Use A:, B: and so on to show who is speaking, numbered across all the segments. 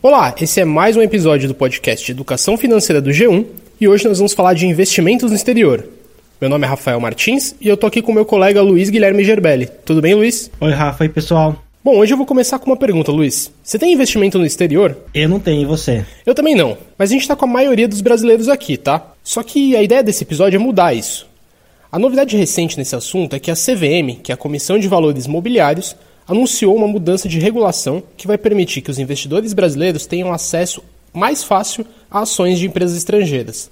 A: Olá, esse é mais um episódio do podcast Educação Financeira do G1 e hoje nós vamos falar de investimentos no exterior. Meu nome é Rafael Martins e eu tô aqui com meu colega Luiz Guilherme Gerbelli. Tudo bem, Luiz?
B: Oi, Rafa. E pessoal?
A: Bom, hoje eu vou começar com uma pergunta, Luiz. Você tem investimento no exterior?
B: Eu não tenho, e você?
A: Eu também não, mas a gente tá com a maioria dos brasileiros aqui, tá? Só que a ideia desse episódio é mudar isso. A novidade recente nesse assunto é que a CVM, que é a Comissão de Valores Mobiliários, anunciou uma mudança de regulação que vai permitir que os investidores brasileiros tenham acesso mais fácil a ações de empresas estrangeiras.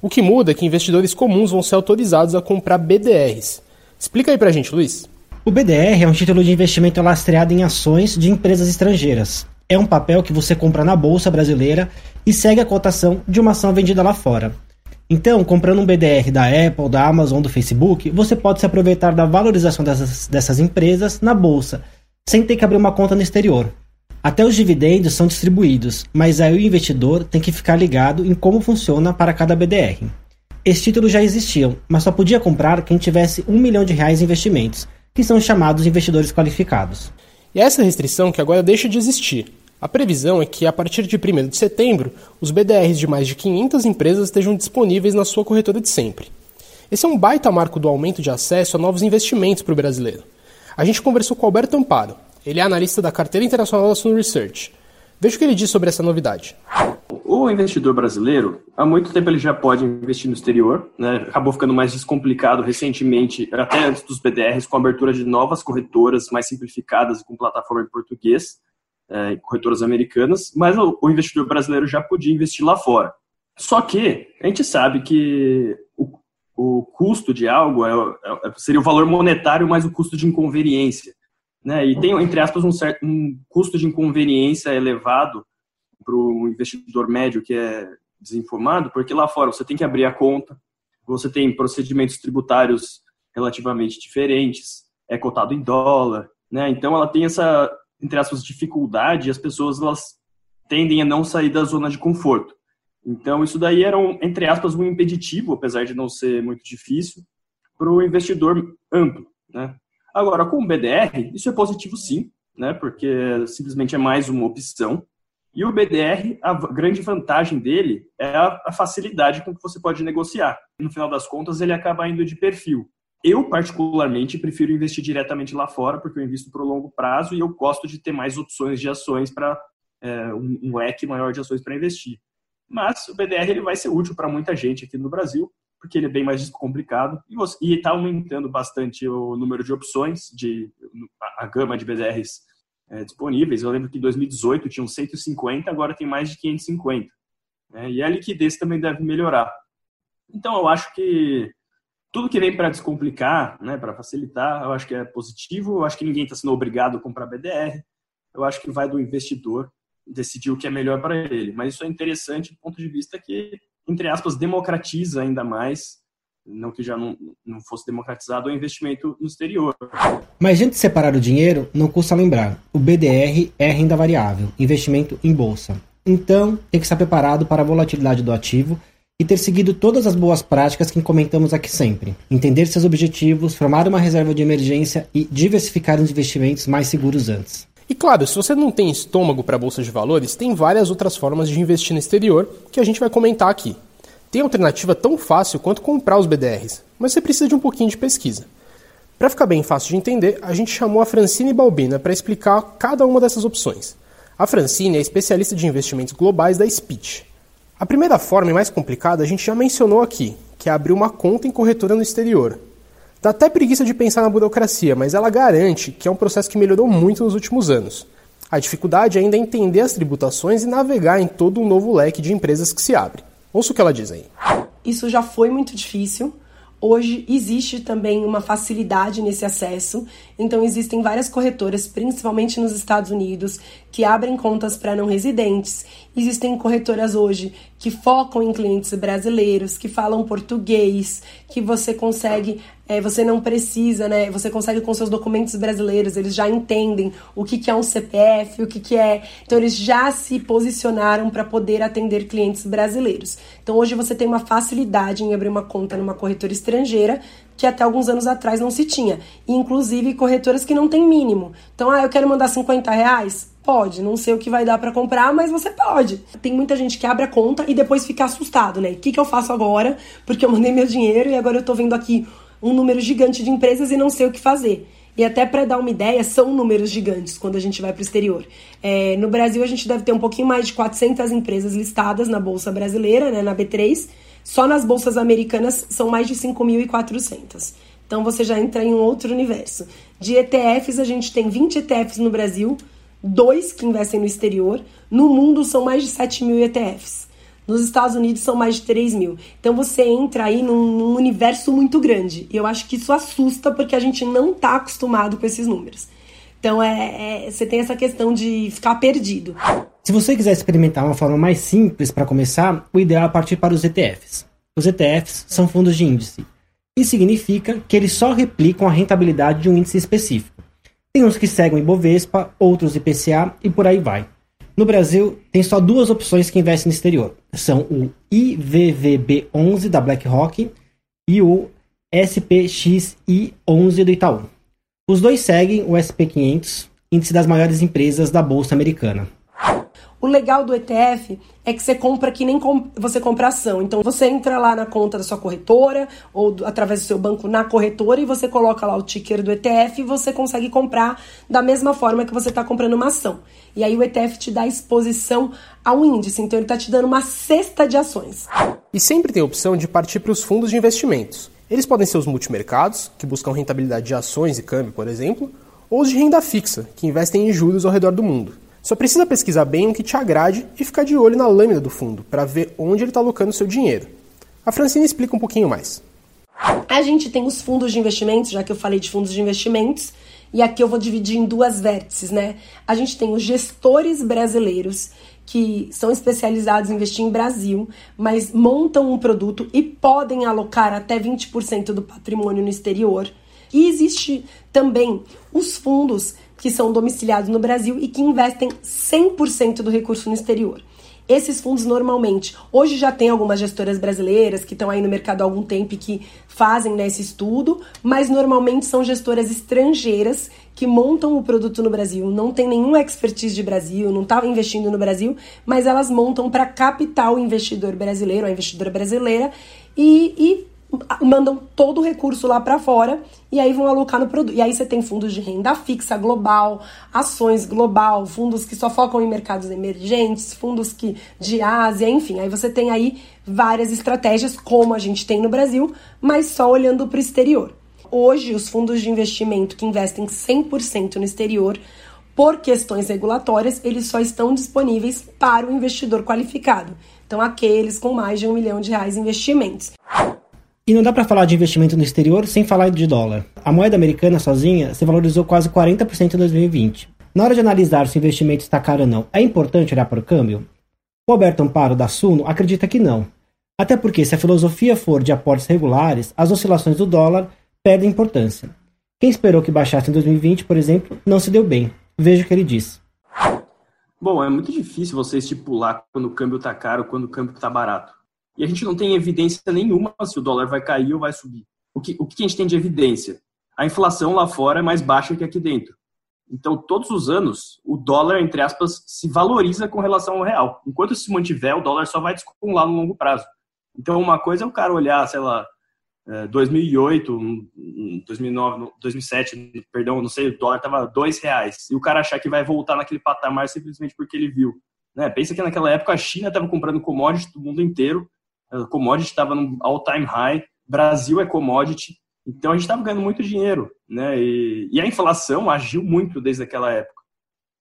A: O que muda é que investidores comuns vão ser autorizados a comprar BDRs. Explica aí pra gente, Luiz.
B: O BDR é um título de investimento lastreado em ações de empresas estrangeiras. É um papel que você compra na bolsa brasileira e segue a cotação de uma ação vendida lá fora. Então, comprando um BDR da Apple, da Amazon, do Facebook, você pode se aproveitar da valorização dessas, dessas empresas na bolsa, sem ter que abrir uma conta no exterior. Até os dividendos são distribuídos, mas aí o investidor tem que ficar ligado em como funciona para cada BDR. Esses títulos já existiam, mas só podia comprar quem tivesse um milhão de reais em investimentos, que são chamados investidores qualificados.
A: E essa restrição que agora deixa de existir. A previsão é que, a partir de 1 de setembro, os BDRs de mais de 500 empresas estejam disponíveis na sua corretora de sempre. Esse é um baita marco do aumento de acesso a novos investimentos para o brasileiro. A gente conversou com Alberto Amparo, ele é analista da carteira internacional da Sun Research. Veja o que ele diz sobre essa novidade.
C: O investidor brasileiro, há muito tempo ele já pode investir no exterior, né? acabou ficando mais descomplicado recentemente, até antes dos BDRs, com a abertura de novas corretoras mais simplificadas com plataforma em português é, corretoras americanas, mas o, o, investidor brasileiro já podia investir lá fora. Só que a gente sabe que o, o custo de algo é, é, seria o valor monetário mais o custo de inconveniência. Né? E tem, entre aspas, um, certo, um custo de inconveniência elevado para o investidor médio que é desinformado, porque lá fora você tem que abrir a conta, você tem procedimentos tributários relativamente diferentes, é cotado em dólar, né? Então ela tem essa entre aspas, dificuldade, as pessoas elas tendem a não sair da zona de conforto. Então, isso daí era, um, entre aspas, um impeditivo, apesar de não ser muito difícil, para o investidor amplo. Né? Agora, com o BDR, isso é positivo sim, né? porque simplesmente é mais uma opção. E o BDR, a grande vantagem dele é a, a facilidade com que você pode negociar. No final das contas, ele acaba indo de perfil. Eu, particularmente, prefiro investir diretamente lá fora, porque eu invisto para o longo prazo e eu gosto de ter mais opções de ações para é, um, um, leque maior de ações para investir. Mas o BDR ele vai ser útil para muita gente aqui no Brasil, porque ele é bem mais complicado e está aumentando bastante o número de opções, de a, gama de BDRs é, disponíveis. Eu lembro que em 2018 tinham 150, agora tem mais de 550. Né? E a liquidez também deve melhorar. Então, eu acho que tudo que vem para descomplicar, né, para facilitar, eu acho que é positivo. Eu acho que ninguém está sendo obrigado a comprar BDR. Eu acho que vai do investidor decidir o que é melhor para ele. Mas isso é interessante do ponto de vista que, entre aspas, democratiza ainda mais, não que já não, não fosse democratizado, o investimento no exterior.
B: Mas antes de separar o dinheiro, não custa lembrar: o BDR é renda variável, investimento em bolsa. Então, tem que estar preparado para a volatilidade do ativo e ter seguido todas as boas práticas que comentamos aqui sempre. Entender seus objetivos, formar uma reserva de emergência e diversificar os investimentos mais seguros antes.
A: E claro, se você não tem estômago para bolsa de valores, tem várias outras formas de investir no exterior que a gente vai comentar aqui. Tem alternativa tão fácil quanto comprar os BDRs, mas você precisa de um pouquinho de pesquisa. Para ficar bem fácil de entender, a gente chamou a Francine Balbina para explicar cada uma dessas opções. A Francine é especialista de investimentos globais da Speech. A primeira forma e mais complicada a gente já mencionou aqui, que é abrir uma conta em corretora no exterior. Dá até preguiça de pensar na burocracia, mas ela garante que é um processo que melhorou muito nos últimos anos. A dificuldade ainda é entender as tributações e navegar em todo um novo leque de empresas que se abre. Ouça o que ela diz aí.
D: Isso já foi muito difícil, Hoje existe também uma facilidade nesse acesso, então existem várias corretoras, principalmente nos Estados Unidos, que abrem contas para não residentes. Existem corretoras hoje que focam em clientes brasileiros, que falam português, que você consegue é, você não precisa, né? Você consegue com seus documentos brasileiros, eles já entendem o que, que é um CPF, o que, que é. Então, eles já se posicionaram para poder atender clientes brasileiros. Então, hoje você tem uma facilidade em abrir uma conta numa corretora estrangeira que até alguns anos atrás não se tinha. Inclusive corretoras que não têm mínimo. Então, ah, eu quero mandar 50 reais? Pode, não sei o que vai dar para comprar, mas você pode. Tem muita gente que abre a conta e depois fica assustado, né? O que, que eu faço agora? Porque eu mandei meu dinheiro e agora eu tô vendo aqui um número gigante de empresas e não sei o que fazer. E até para dar uma ideia, são números gigantes quando a gente vai para o exterior. É, no Brasil, a gente deve ter um pouquinho mais de 400 empresas listadas na Bolsa Brasileira, né, na B3. Só nas bolsas americanas são mais de 5.400. Então você já entra em um outro universo. De ETFs, a gente tem 20 ETFs no Brasil, dois que investem no exterior. No mundo são mais de 7 mil ETFs. Nos Estados Unidos são mais de 3 mil. Então você entra aí num, num universo muito grande. E eu acho que isso assusta porque a gente não está acostumado com esses números. Então é, é, você tem essa questão de ficar perdido.
B: Se você quiser experimentar uma forma mais simples para começar, o ideal é partir para os ETFs. Os ETFs são fundos de índice. Isso significa que eles só replicam a rentabilidade de um índice específico. Tem uns que seguem o Ibovespa, outros IPCA e por aí vai. No Brasil, tem só duas opções que investem no exterior. São o IVVB11 da BlackRock e o SPXI11 do Itaú. Os dois seguem o SP500, índice das maiores empresas da bolsa americana.
D: O legal do ETF é que você compra que nem com, você compra ação. Então você entra lá na conta da sua corretora ou do, através do seu banco na corretora e você coloca lá o ticker do ETF e você consegue comprar da mesma forma que você está comprando uma ação. E aí o ETF te dá exposição ao índice, então ele está te dando uma cesta de ações.
A: E sempre tem a opção de partir para os fundos de investimentos. Eles podem ser os multimercados, que buscam rentabilidade de ações e câmbio, por exemplo, ou os de renda fixa, que investem em juros ao redor do mundo. Só precisa pesquisar bem o que te agrade e ficar de olho na lâmina do fundo para ver onde ele está alocando seu dinheiro. A Francine explica um pouquinho mais.
D: A gente tem os fundos de investimentos, já que eu falei de fundos de investimentos, e aqui eu vou dividir em duas vértices, né? A gente tem os gestores brasileiros, que são especializados em investir em Brasil, mas montam um produto e podem alocar até 20% do patrimônio no exterior. E existe também os fundos que são domiciliados no Brasil e que investem 100% do recurso no exterior. Esses fundos normalmente, hoje já tem algumas gestoras brasileiras que estão aí no mercado há algum tempo e que fazem né, esse estudo, mas normalmente são gestoras estrangeiras que montam o produto no Brasil, não tem nenhum expertise de Brasil, não estava investindo no Brasil, mas elas montam para captar o investidor brasileiro, a investidora brasileira, e, e mandam todo o recurso lá para fora e aí vão alocar no produto. E aí você tem fundos de renda fixa global, ações global, fundos que só focam em mercados emergentes, fundos que de Ásia, enfim. Aí você tem aí várias estratégias como a gente tem no Brasil, mas só olhando para o exterior. Hoje, os fundos de investimento que investem 100% no exterior, por questões regulatórias, eles só estão disponíveis para o investidor qualificado. Então, aqueles com mais de um milhão de reais investimentos.
B: E não dá para falar de investimento no exterior sem falar de dólar. A moeda americana sozinha se valorizou quase 40% em 2020. Na hora de analisar se o investimento está caro ou não, é importante olhar para o câmbio? O Alberto Amparo da Suno acredita que não. Até porque se a filosofia for de aportes regulares, as oscilações do dólar perdem importância. Quem esperou que baixasse em 2020, por exemplo, não se deu bem. Veja o que ele diz.
C: Bom, é muito difícil você estipular quando o câmbio está caro, quando o câmbio está barato e a gente não tem evidência nenhuma se o dólar vai cair ou vai subir. O que, o que a gente tem de evidência? A inflação lá fora é mais baixa que aqui dentro. Então, todos os anos, o dólar, entre aspas, se valoriza com relação ao real. Enquanto se mantiver, o dólar só vai descolar no longo prazo. Então, uma coisa é o cara olhar, sei lá, 2008, 2009, 2007, perdão, não sei, o dólar estava dois reais e o cara achar que vai voltar naquele patamar simplesmente porque ele viu. Né? Pensa que naquela época a China estava comprando commodities do mundo inteiro commodity estava no all-time high, Brasil é commodity, então a gente estava ganhando muito dinheiro, né? E, e, a inflação agiu muito desde aquela época.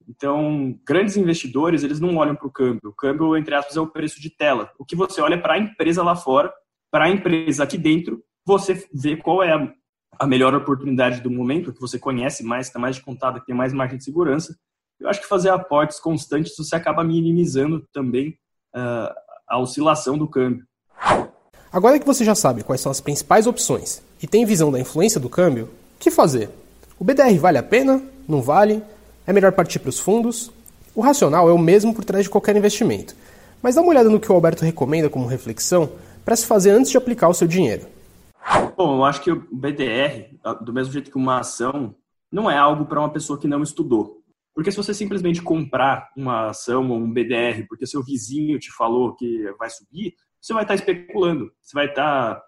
C: Então, grandes investidores, eles não olham para o câmbio. O câmbio, entre aspas, é o preço de tela. O que você olha para a empresa lá fora, para a empresa aqui dentro, você vê qual é a, a melhor oportunidade do momento, que você conhece mais, está mais de contato, que tem mais margem de segurança. Eu acho que fazer aportes constantes, você acaba minimizando também uh, a oscilação do câmbio.
A: Agora que você já sabe quais são as principais opções e tem visão da influência do câmbio, o que fazer? O BDR vale a pena? Não vale? É melhor partir para os fundos? O racional é o mesmo por trás de qualquer investimento, mas dá uma olhada no que o Alberto recomenda como reflexão para se fazer antes de aplicar o seu dinheiro.
C: Bom, eu acho que o BDR, do mesmo jeito que uma ação, não é algo para uma pessoa que não estudou. Porque se você simplesmente comprar uma ação ou um BDR porque seu vizinho te falou que vai subir, você vai estar especulando. Você vai estar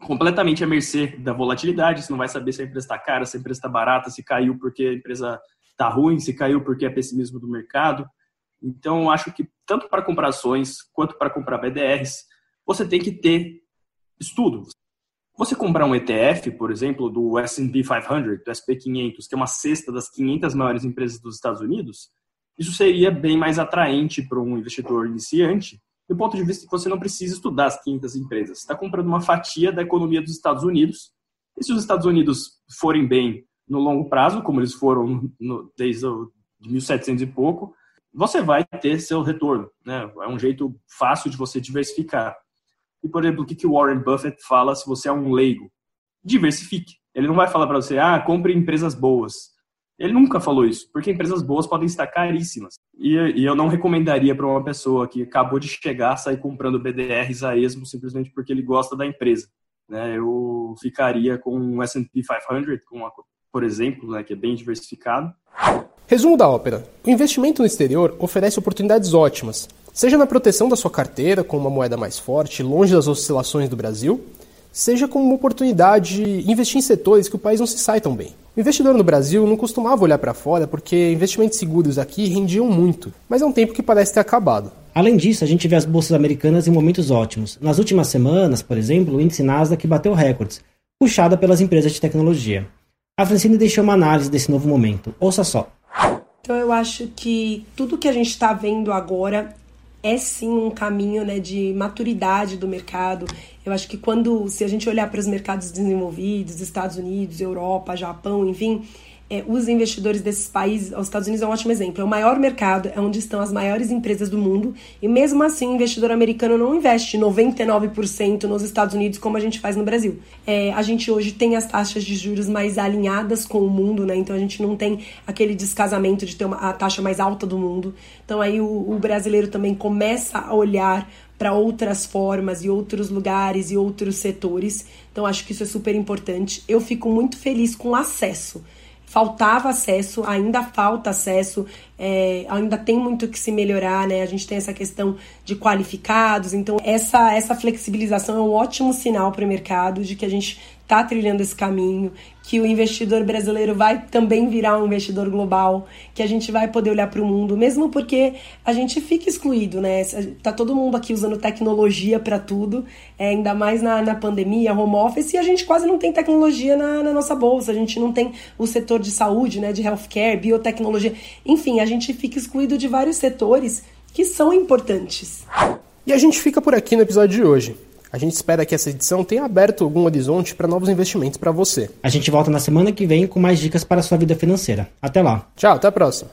C: completamente à mercê da volatilidade, você não vai saber se a empresa está cara, se a empresa está barata, se caiu porque a empresa está ruim, se caiu porque é pessimismo do mercado. Então, acho que tanto para comprar ações quanto para comprar BDRs, você tem que ter estudo. Você comprar um ETF, por exemplo, do S&P 500, do SP 500, que é uma cesta das 500 maiores empresas dos Estados Unidos, isso seria bem mais atraente para um investidor iniciante, do ponto de vista que você não precisa estudar as 500 empresas. Você está comprando uma fatia da economia dos Estados Unidos, e se os Estados Unidos forem bem no longo prazo, como eles foram no, desde o, de 1700 e pouco, você vai ter seu retorno. Né? É um jeito fácil de você diversificar. E, por exemplo, o que o Warren Buffett fala se você é um leigo? Diversifique. Ele não vai falar para você, ah, compre empresas boas. Ele nunca falou isso, porque empresas boas podem estar caríssimas. E, e eu não recomendaria para uma pessoa que acabou de chegar sair comprando BDRs a esmo simplesmente porque ele gosta da empresa. Né? Eu ficaria com o S&P 500, com por exemplo, né, que é bem diversificado.
A: Resumo da ópera: o investimento no exterior oferece oportunidades ótimas, seja na proteção da sua carteira com uma moeda mais forte, longe das oscilações do Brasil, seja como uma oportunidade de investir em setores que o país não se sai tão bem. O investidor no Brasil não costumava olhar para fora porque investimentos seguros aqui rendiam muito, mas é um tempo que parece ter acabado.
B: Além disso, a gente vê as bolsas americanas em momentos ótimos. Nas últimas semanas, por exemplo, o índice Nasdaq bateu recordes, puxada pelas empresas de tecnologia. A Francine deixou uma análise desse novo momento. Ouça só.
D: Então eu acho que tudo que a gente está vendo agora é sim um caminho né, de maturidade do mercado. Eu acho que quando, se a gente olhar para os mercados desenvolvidos, Estados Unidos, Europa, Japão, enfim, é, os investidores desses países, os Estados Unidos é um ótimo exemplo, é o maior mercado, é onde estão as maiores empresas do mundo, e mesmo assim o investidor americano não investe 99% nos Estados Unidos como a gente faz no Brasil. É, a gente hoje tem as taxas de juros mais alinhadas com o mundo, né? Então a gente não tem aquele descasamento de ter uma, a taxa mais alta do mundo. Então aí o, o brasileiro também começa a olhar para outras formas e outros lugares e outros setores. Então acho que isso é super importante. Eu fico muito feliz com o acesso faltava acesso, ainda falta acesso, é, ainda tem muito que se melhorar, né? A gente tem essa questão de qualificados, então essa, essa flexibilização é um ótimo sinal para o mercado de que a gente está trilhando esse caminho, que o investidor brasileiro vai também virar um investidor global, que a gente vai poder olhar para o mundo, mesmo porque a gente fica excluído, né? Tá todo mundo aqui usando tecnologia para tudo, é, ainda mais na, na pandemia, home office, e a gente quase não tem tecnologia na, na nossa bolsa, a gente não tem o setor de saúde, né, de healthcare, biotecnologia, enfim, a gente fica excluído de vários setores que são importantes.
A: E a gente fica por aqui no episódio de hoje. A gente espera que essa edição tenha aberto algum horizonte para novos investimentos para você.
B: A gente volta na semana que vem com mais dicas para a sua vida financeira. Até lá.
A: Tchau, até a próxima.